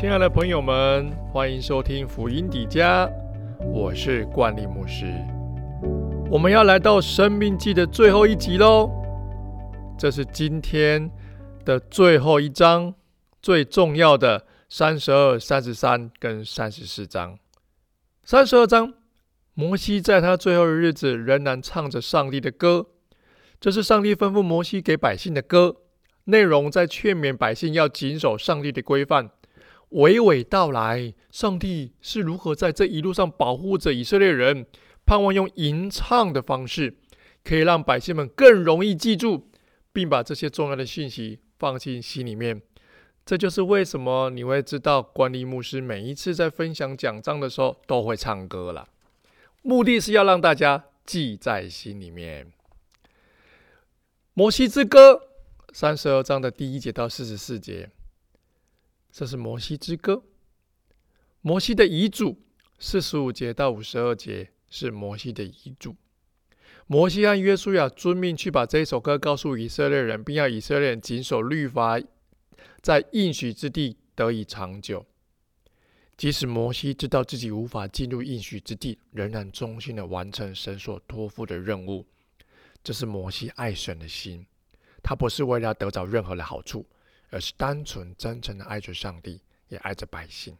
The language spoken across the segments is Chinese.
亲爱的朋友们，欢迎收听福音底家，我是冠利牧师。我们要来到《生命记》的最后一集喽，这是今天的最后一章，最重要的三十二、三十三跟三十四章。三十二章，摩西在他最后的日子仍然唱着上帝的歌，这是上帝吩咐摩西给百姓的歌，内容在劝勉百姓要谨守上帝的规范。娓娓道来，上帝是如何在这一路上保护着以色列人，盼望用吟唱的方式，可以让百姓们更容易记住，并把这些重要的信息放进心里面。这就是为什么你会知道，关利牧师每一次在分享讲章的时候都会唱歌了，目的是要让大家记在心里面。摩西之歌三十二章的第一节到四十四节。这是摩西之歌，摩西的遗嘱，四十五节到五十二节是摩西的遗嘱。摩西按约书亚遵命去把这首歌告诉以色列人，并要以色列人谨守律法，在应许之地得以长久。即使摩西知道自己无法进入应许之地，仍然忠心的完成神所托付的任务。这是摩西爱神的心，他不是为了得着任何的好处。而是单纯真诚的爱着上帝，也爱着百姓。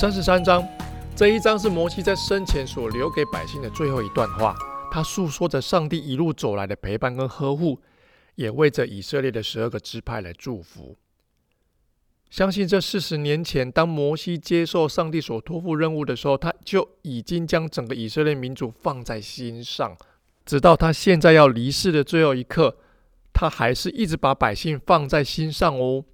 三十三章这一章是摩西在生前所留给百姓的最后一段话，他诉说着上帝一路走来的陪伴跟呵护，也为着以色列的十二个支派来祝福。相信这四十年前，当摩西接受上帝所托付任务的时候，他就已经将整个以色列民族放在心上，直到他现在要离世的最后一刻。他还是一直把百姓放在心上哦，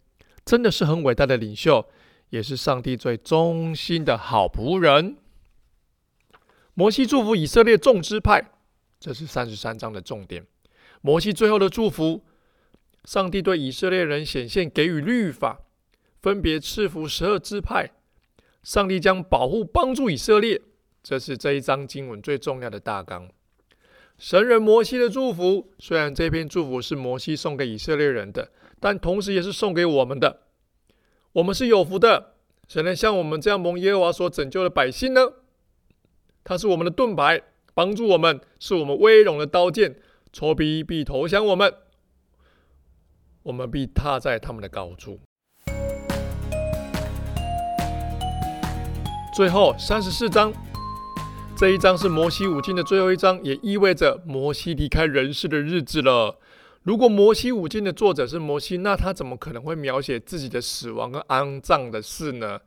真的是很伟大的领袖，也是上帝最忠心的好仆人。摩西祝福以色列众支派，这是三十三章的重点。摩西最后的祝福，上帝对以色列人显现，给予律法，分别赐福十二支派。上帝将保护帮助以色列，这是这一章经文最重要的大纲。神人摩西的祝福，虽然这篇祝福是摩西送给以色列人的，但同时也是送给我们的。我们是有福的，谁能像我们这样蒙耶和华所拯救的百姓呢？他是我们的盾牌，帮助我们；是我们威荣的刀剑，仇敌必投降我们，我们必踏在他们的高处。最后三十四章。这一章是摩西五经的最后一章，也意味着摩西离开人世的日子了。如果摩西五经的作者是摩西，那他怎么可能会描写自己的死亡跟安葬的事呢？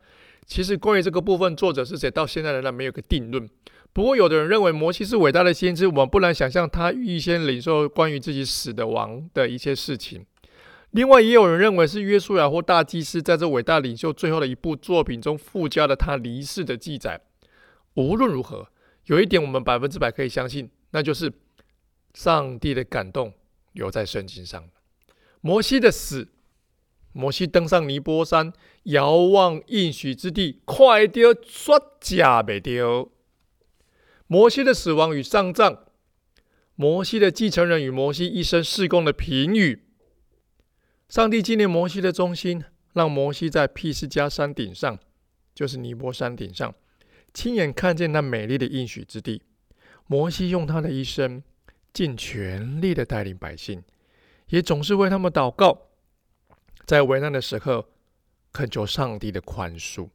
其实关于这个部分，作者是谁，到现在仍然没有个定论。不过，有的人认为摩西是伟大的先知，我们不难想象他预先领受关于自己死的亡的一些事情。另外，也有人认为是约书亚或大祭司在这伟大领袖最后的一部作品中附加了他离世的记载。无论如何。有一点我们百分之百可以相信，那就是上帝的感动留在圣经上。摩西的死，摩西登上尼波山，遥望应许之地，快丢刷假没丢。摩西的死亡与丧葬，摩西的继承人与摩西一生事工的评语。上帝纪念摩西的忠心，让摩西在毗斯加山顶上，就是尼波山顶上。亲眼看见那美丽的应许之地，摩西用他的一生尽全力的带领百姓，也总是为他们祷告，在危难的时刻恳求上帝的宽恕。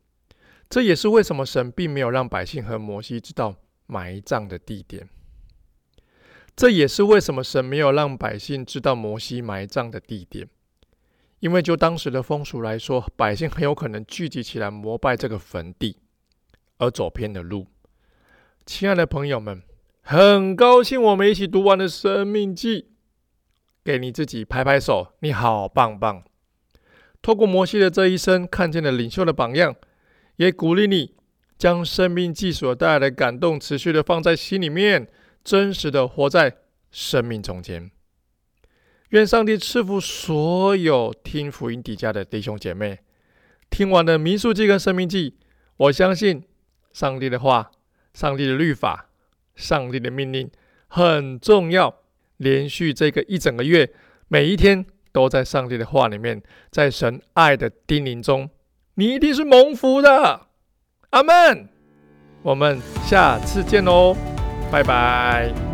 这也是为什么神并没有让百姓和摩西知道埋葬的地点。这也是为什么神没有让百姓知道摩西埋葬的地点，因为就当时的风俗来说，百姓很有可能聚集起来膜拜这个坟地。而走偏的路，亲爱的朋友们，很高兴我们一起读完了《生命记》，给你自己拍拍手，你好棒棒！透过摩西的这一生，看见了领袖的榜样，也鼓励你将《生命记》所带来的感动持续的放在心里面，真实的活在生命中间。愿上帝赐福所有听福音底下的弟兄姐妹。听完了《民数记》跟《生命记》，我相信。上帝的话，上帝的律法，上帝的命令很重要。连续这个一整个月，每一天都在上帝的话里面，在神爱的叮咛中，你一定是蒙福的。阿门。我们下次见喽，拜拜。